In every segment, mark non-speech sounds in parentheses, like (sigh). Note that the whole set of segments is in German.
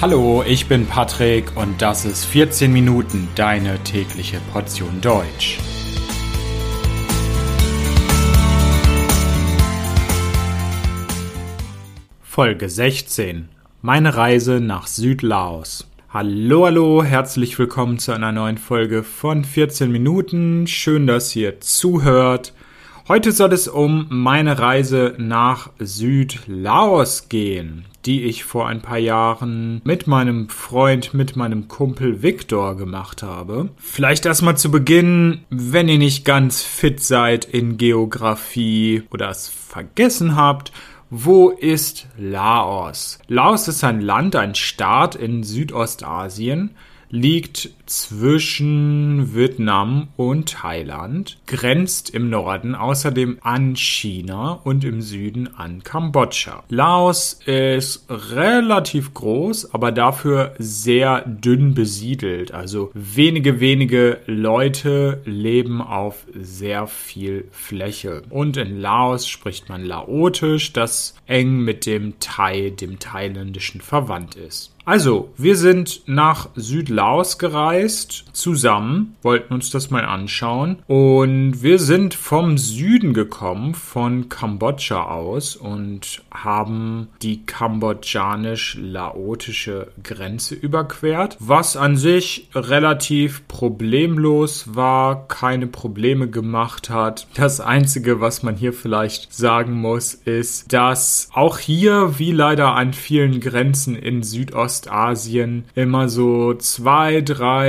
Hallo, ich bin Patrick und das ist 14 Minuten deine tägliche Portion Deutsch. Folge 16. Meine Reise nach Südlaos. Hallo, hallo, herzlich willkommen zu einer neuen Folge von 14 Minuten. Schön, dass ihr zuhört. Heute soll es um meine Reise nach Südlaos gehen, die ich vor ein paar Jahren mit meinem Freund, mit meinem Kumpel Victor gemacht habe. Vielleicht erstmal zu Beginn, wenn ihr nicht ganz fit seid in Geografie oder es vergessen habt, wo ist Laos? Laos ist ein Land, ein Staat in Südostasien, liegt zwischen Vietnam und Thailand, grenzt im Norden außerdem an China und im Süden an Kambodscha. Laos ist relativ groß, aber dafür sehr dünn besiedelt. Also wenige, wenige Leute leben auf sehr viel Fläche. Und in Laos spricht man Laotisch, das eng mit dem Thai, dem thailändischen verwandt ist. Also, wir sind nach Südlaos gereist, zusammen, wollten uns das mal anschauen. Und wir sind vom Süden gekommen, von Kambodscha aus und haben die kambodschanisch-laotische Grenze überquert, was an sich relativ problemlos war, keine Probleme gemacht hat. Das Einzige, was man hier vielleicht sagen muss, ist, dass auch hier, wie leider an vielen Grenzen in Südost Ostasien immer so zwei, drei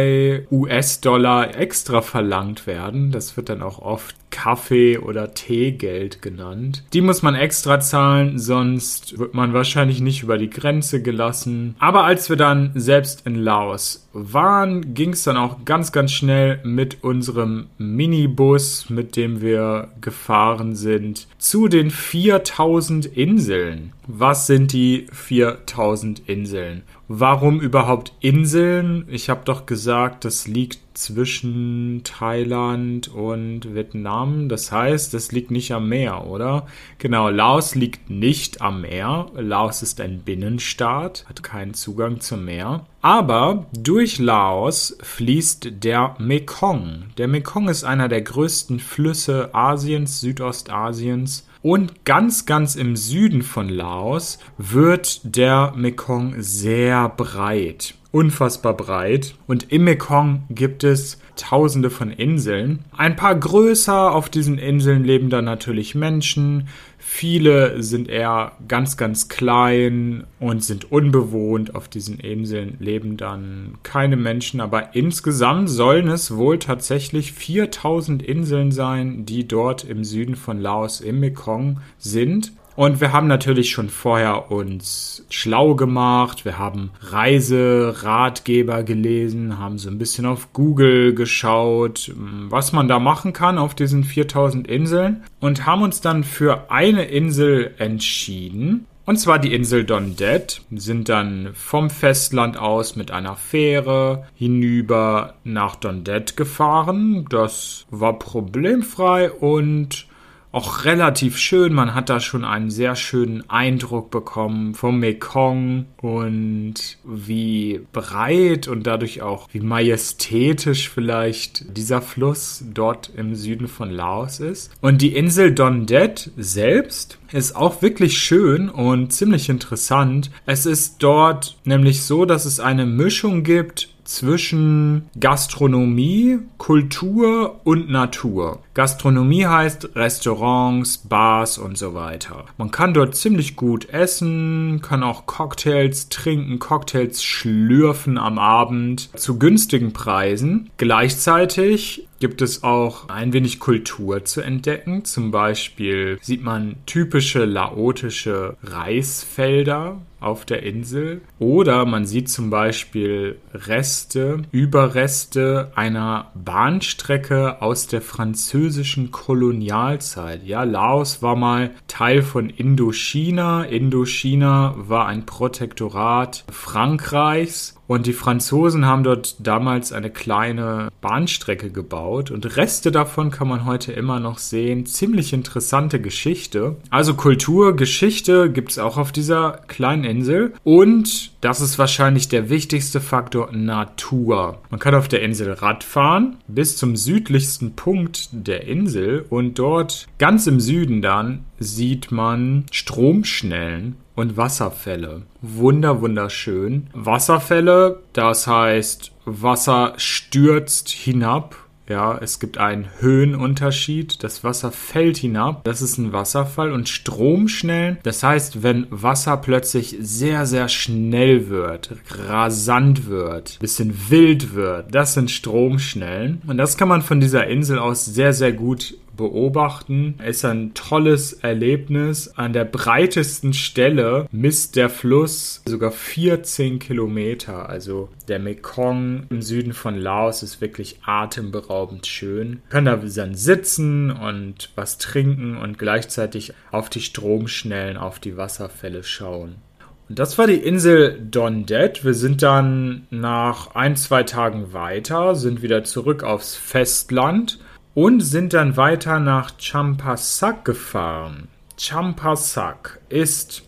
US-Dollar extra verlangt werden. Das wird dann auch oft Kaffee- oder Teegeld genannt. Die muss man extra zahlen, sonst wird man wahrscheinlich nicht über die Grenze gelassen. Aber als wir dann selbst in Laos waren, ging es dann auch ganz, ganz schnell mit unserem Minibus, mit dem wir gefahren sind, zu den 4000 Inseln. Was sind die 4000 Inseln? Warum überhaupt Inseln? Ich habe doch gesagt, das liegt zwischen Thailand und Vietnam. Das heißt, es liegt nicht am Meer, oder? Genau, Laos liegt nicht am Meer. Laos ist ein Binnenstaat, hat keinen Zugang zum Meer. Aber durch Laos fließt der Mekong. Der Mekong ist einer der größten Flüsse Asiens, Südostasiens. Und ganz, ganz im Süden von Laos wird der Mekong sehr breit unfassbar breit und im Mekong gibt es tausende von Inseln. Ein paar größer, auf diesen Inseln leben dann natürlich Menschen. Viele sind eher ganz, ganz klein und sind unbewohnt. Auf diesen Inseln leben dann keine Menschen, aber insgesamt sollen es wohl tatsächlich 4000 Inseln sein, die dort im Süden von Laos im Mekong sind. Und wir haben natürlich schon vorher uns schlau gemacht. Wir haben Reiseratgeber gelesen, haben so ein bisschen auf Google geschaut, was man da machen kann auf diesen 4000 Inseln und haben uns dann für eine Insel entschieden. Und zwar die Insel Dondet. Sind dann vom Festland aus mit einer Fähre hinüber nach Dondet gefahren. Das war problemfrei und auch relativ schön. Man hat da schon einen sehr schönen Eindruck bekommen vom Mekong und wie breit und dadurch auch wie majestätisch vielleicht dieser Fluss dort im Süden von Laos ist. Und die Insel Don Det selbst ist auch wirklich schön und ziemlich interessant. Es ist dort nämlich so, dass es eine Mischung gibt zwischen Gastronomie, Kultur und Natur. Gastronomie heißt Restaurants, Bars und so weiter. Man kann dort ziemlich gut essen, kann auch Cocktails trinken, Cocktails schlürfen am Abend zu günstigen Preisen. Gleichzeitig gibt es auch ein wenig Kultur zu entdecken. Zum Beispiel sieht man typische laotische Reisfelder auf der Insel. Oder man sieht zum Beispiel Reste, Überreste einer Bahnstrecke aus der französischen Kolonialzeit. Ja, Laos war mal Teil von Indochina. Indochina war ein Protektorat Frankreichs Und die Franzosen haben dort damals eine kleine Bahnstrecke gebaut und Reste davon kann man heute immer noch sehen. Ziemlich interessante Geschichte. Also Kultur, Geschichte gibt es auch auf dieser kleinen Insel und das ist wahrscheinlich der wichtigste Faktor Natur. Man kann auf der Insel Rad fahren bis zum südlichsten Punkt der Insel und dort ganz im Süden dann sieht man Stromschnellen und Wasserfälle. Wunder, wunderschön. Wasserfälle, das heißt, Wasser stürzt hinab ja, es gibt einen Höhenunterschied. Das Wasser fällt hinab. Das ist ein Wasserfall. Und Stromschnellen, das heißt, wenn Wasser plötzlich sehr, sehr schnell wird, rasant wird, bisschen wild wird, das sind Stromschnellen. Und das kann man von dieser Insel aus sehr, sehr gut beobachten. Ist ein tolles Erlebnis. An der breitesten Stelle misst der Fluss sogar 14 Kilometer. Also der Mekong im Süden von Laos ist wirklich atemberaubend schön. Man kann da dann sitzen und was trinken und gleichzeitig auf die Stromschnellen, auf die Wasserfälle schauen. Und das war die Insel Dondet. Wir sind dann nach ein, zwei Tagen weiter, sind wieder zurück aufs Festland und sind dann weiter nach Champasak gefahren. Champasak ist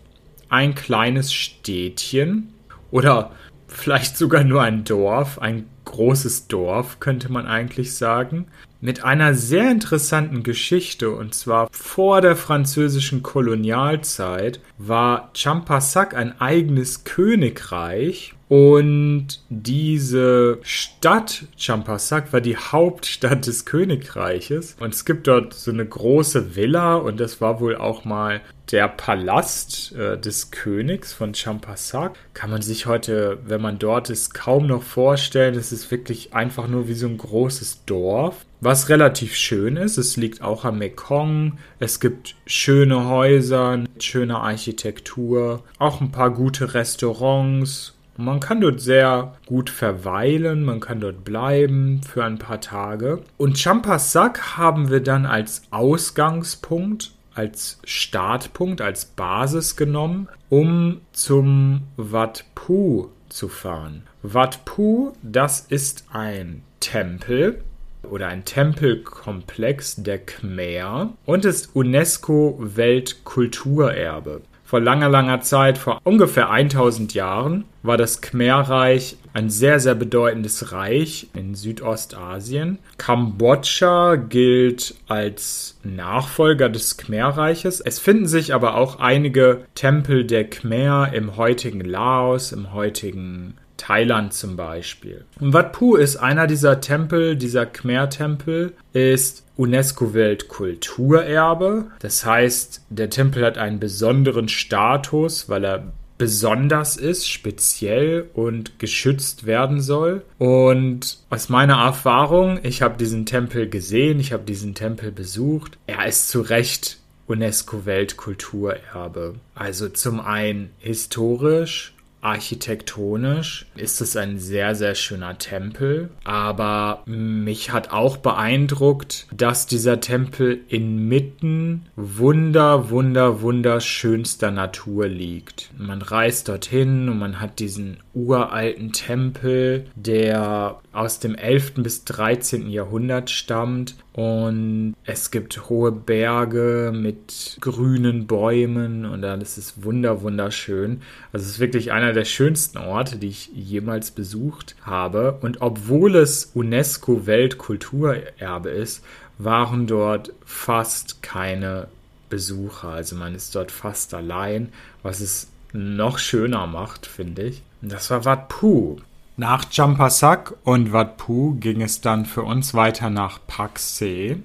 ein kleines Städtchen oder vielleicht sogar nur ein Dorf, ein großes Dorf könnte man eigentlich sagen, mit einer sehr interessanten Geschichte und zwar vor der französischen Kolonialzeit war Champasak ein eigenes Königreich und diese Stadt Champasak war die Hauptstadt des Königreiches. Und es gibt dort so eine große Villa und das war wohl auch mal der Palast äh, des Königs von Champasak. Kann man sich heute, wenn man dort ist, kaum noch vorstellen. Es ist wirklich einfach nur wie so ein großes Dorf. Was relativ schön ist, es liegt auch am Mekong. Es gibt schöne Häuser, schöne Architektur, auch ein paar gute Restaurants man kann dort sehr gut verweilen, man kann dort bleiben für ein paar Tage. Und Champasak haben wir dann als Ausgangspunkt, als Startpunkt, als Basis genommen, um zum Wat Phu zu fahren. Wat Phu, das ist ein Tempel oder ein Tempelkomplex der Khmer und ist UNESCO Weltkulturerbe. Vor langer, langer Zeit, vor ungefähr 1000 Jahren, war das Khmerreich ein sehr, sehr bedeutendes Reich in Südostasien. Kambodscha gilt als Nachfolger des Khmerreiches. Es finden sich aber auch einige Tempel der Khmer im heutigen Laos, im heutigen Thailand zum Beispiel. Und Wat Phu ist einer dieser Tempel, dieser Khmer-Tempel, ist UNESCO-Weltkulturerbe. Das heißt, der Tempel hat einen besonderen Status, weil er besonders ist, speziell und geschützt werden soll. Und aus meiner Erfahrung, ich habe diesen Tempel gesehen, ich habe diesen Tempel besucht, er ist zu Recht UNESCO-Weltkulturerbe. Also zum einen historisch Architektonisch ist es ein sehr, sehr schöner Tempel, aber mich hat auch beeindruckt, dass dieser Tempel inmitten wunder, wunder, wunderschönster Natur liegt. Man reist dorthin und man hat diesen uralten Tempel, der aus dem 11. bis 13. Jahrhundert stammt und es gibt hohe Berge mit grünen Bäumen und alles ist wunder wunderschön. Also es ist wirklich einer der schönsten Orte, die ich jemals besucht habe und obwohl es UNESCO Weltkulturerbe ist, waren dort fast keine Besucher. Also man ist dort fast allein, was es noch schöner macht, finde ich. Das war Wat Phu. Nach Champasak und Wat Phu ging es dann für uns weiter nach Pakse.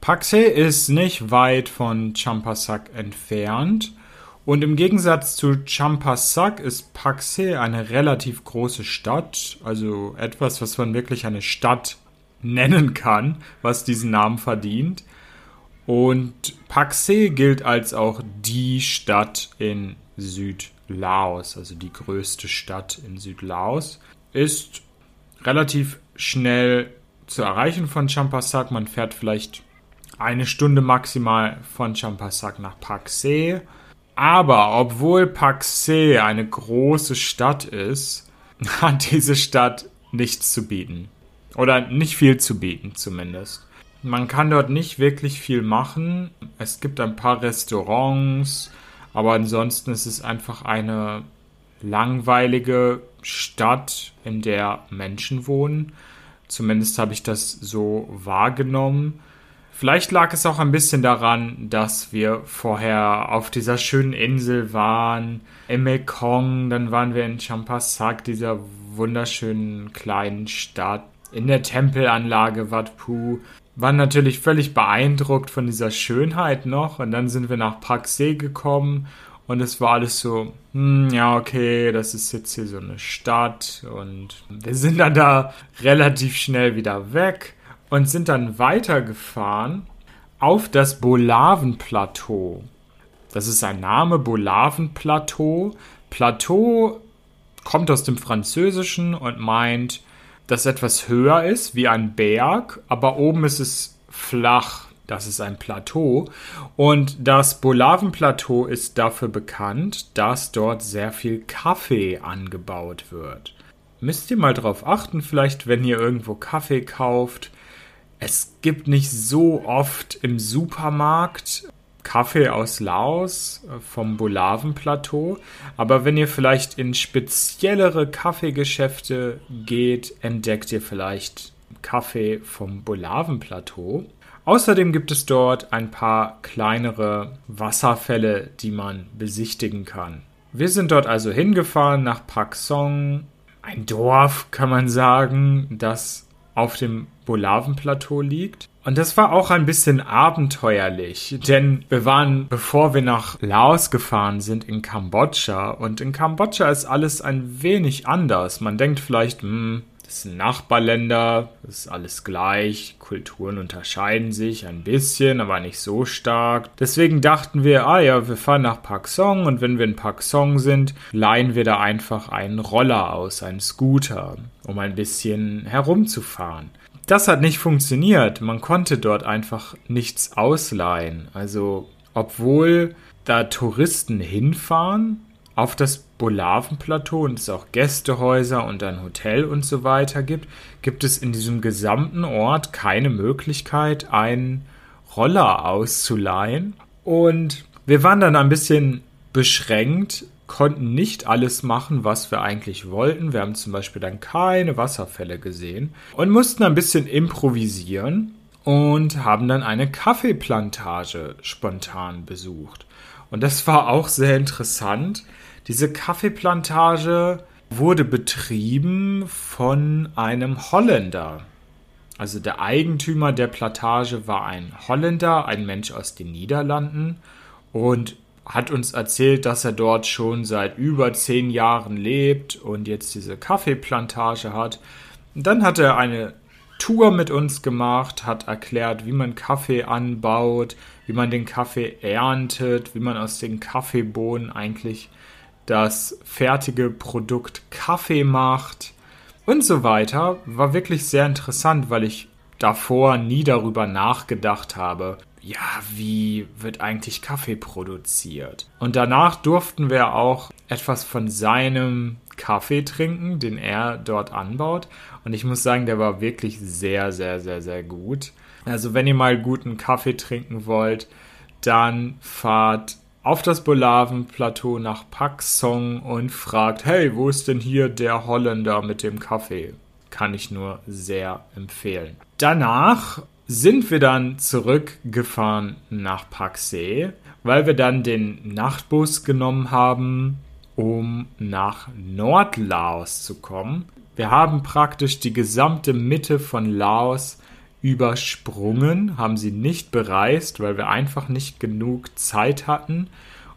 Pakse ist nicht weit von Champasak entfernt und im Gegensatz zu Champasak ist Pakse eine relativ große Stadt, also etwas, was man wirklich eine Stadt nennen kann, was diesen Namen verdient. Und Pakse gilt als auch die Stadt in Südlaos, also die größte Stadt in Südlaos, ist relativ schnell zu erreichen von Champasak. Man fährt vielleicht eine Stunde maximal von Champasak nach Pakse. Aber obwohl Pakse eine große Stadt ist, (laughs) hat diese Stadt nichts zu bieten. Oder nicht viel zu bieten zumindest. Man kann dort nicht wirklich viel machen. Es gibt ein paar Restaurants, aber ansonsten ist es einfach eine langweilige Stadt, in der Menschen wohnen. Zumindest habe ich das so wahrgenommen. Vielleicht lag es auch ein bisschen daran, dass wir vorher auf dieser schönen Insel waren, im Mekong, dann waren wir in Champasak, dieser wunderschönen kleinen Stadt, in der Tempelanlage Wat Phu, waren natürlich völlig beeindruckt von dieser Schönheit noch und dann sind wir nach Paksee gekommen und es war alles so, hm, ja, okay, das ist jetzt hier so eine Stadt und wir sind dann da relativ schnell wieder weg und sind dann weitergefahren auf das Bolaven-Plateau. Das ist ein Name, Bolaven-Plateau. Plateau kommt aus dem Französischen und meint, dass etwas höher ist wie ein Berg, aber oben ist es flach. Das ist ein Plateau. Und das Bolaven-Plateau ist dafür bekannt, dass dort sehr viel Kaffee angebaut wird. Müsst ihr mal drauf achten, vielleicht, wenn ihr irgendwo Kaffee kauft, es gibt nicht so oft im Supermarkt Kaffee aus Laos äh, vom Bolaven-Plateau, aber wenn ihr vielleicht in speziellere Kaffeegeschäfte geht, entdeckt ihr vielleicht Kaffee vom Bolaven-Plateau. Außerdem gibt es dort ein paar kleinere Wasserfälle, die man besichtigen kann. Wir sind dort also hingefahren nach Pak Song, ein Dorf, kann man sagen, das auf dem Bolaven-Plateau liegt. Und das war auch ein bisschen abenteuerlich, denn wir waren, bevor wir nach Laos gefahren sind, in Kambodscha. Und in Kambodscha ist alles ein wenig anders. Man denkt vielleicht, hm, das sind Nachbarländer, das ist alles gleich, Kulturen unterscheiden sich ein bisschen, aber nicht so stark. Deswegen dachten wir, ah ja, wir fahren nach Pak Song und wenn wir in Pak Song sind, leihen wir da einfach einen Roller aus, einen Scooter, um ein bisschen herumzufahren. Das hat nicht funktioniert. Man konnte dort einfach nichts ausleihen. Also, obwohl da Touristen hinfahren, auf das Bolavenplateau und es auch Gästehäuser und ein Hotel und so weiter gibt, gibt es in diesem gesamten Ort keine Möglichkeit, einen Roller auszuleihen. Und wir waren dann ein bisschen beschränkt, konnten nicht alles machen, was wir eigentlich wollten. Wir haben zum Beispiel dann keine Wasserfälle gesehen und mussten ein bisschen improvisieren und haben dann eine Kaffeeplantage spontan besucht. Und das war auch sehr interessant, diese Kaffeeplantage wurde betrieben von einem Holländer. Also der Eigentümer der Plantage war ein Holländer, ein Mensch aus den Niederlanden und hat uns erzählt, dass er dort schon seit über zehn Jahren lebt und jetzt diese Kaffeeplantage hat. Und dann hat er eine Tour mit uns gemacht, hat erklärt, wie man Kaffee anbaut, wie man den Kaffee erntet, wie man aus den Kaffeebohnen eigentlich das fertige Produkt Kaffee macht und so weiter. War wirklich sehr interessant, weil ich davor nie darüber nachgedacht habe, ja, wie wird eigentlich Kaffee produziert? Und danach durften wir auch etwas von seinem Kaffee trinken, den er dort anbaut. Und ich muss sagen, der war wirklich sehr, sehr, sehr, sehr gut. Also wenn ihr mal guten Kaffee trinken wollt, dann fahrt auf das Bolaven-Plateau nach Paksong und fragt, hey, wo ist denn hier der Holländer mit dem Kaffee? Kann ich nur sehr empfehlen. Danach sind wir dann zurückgefahren nach Paksee, weil wir dann den Nachtbus genommen haben, um nach Nordlaos zu kommen. Wir haben praktisch die gesamte Mitte von Laos übersprungen, haben sie nicht bereist, weil wir einfach nicht genug Zeit hatten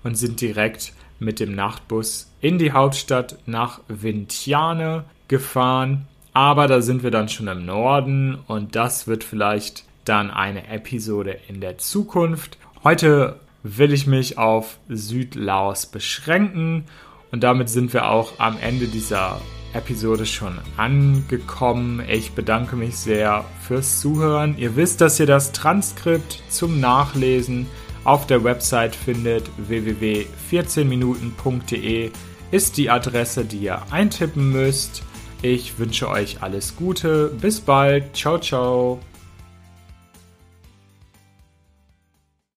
und sind direkt mit dem Nachtbus in die Hauptstadt nach Vientiane gefahren. Aber da sind wir dann schon im Norden und das wird vielleicht dann eine Episode in der Zukunft. Heute will ich mich auf Südlaos beschränken und damit sind wir auch am Ende dieser Episode schon angekommen. Ich bedanke mich sehr fürs Zuhören. Ihr wisst, dass ihr das Transkript zum Nachlesen auf der Website findet www.14minuten.de. ist die Adresse, die ihr eintippen müsst. Ich wünsche euch alles Gute. Bis bald. Ciao, ciao.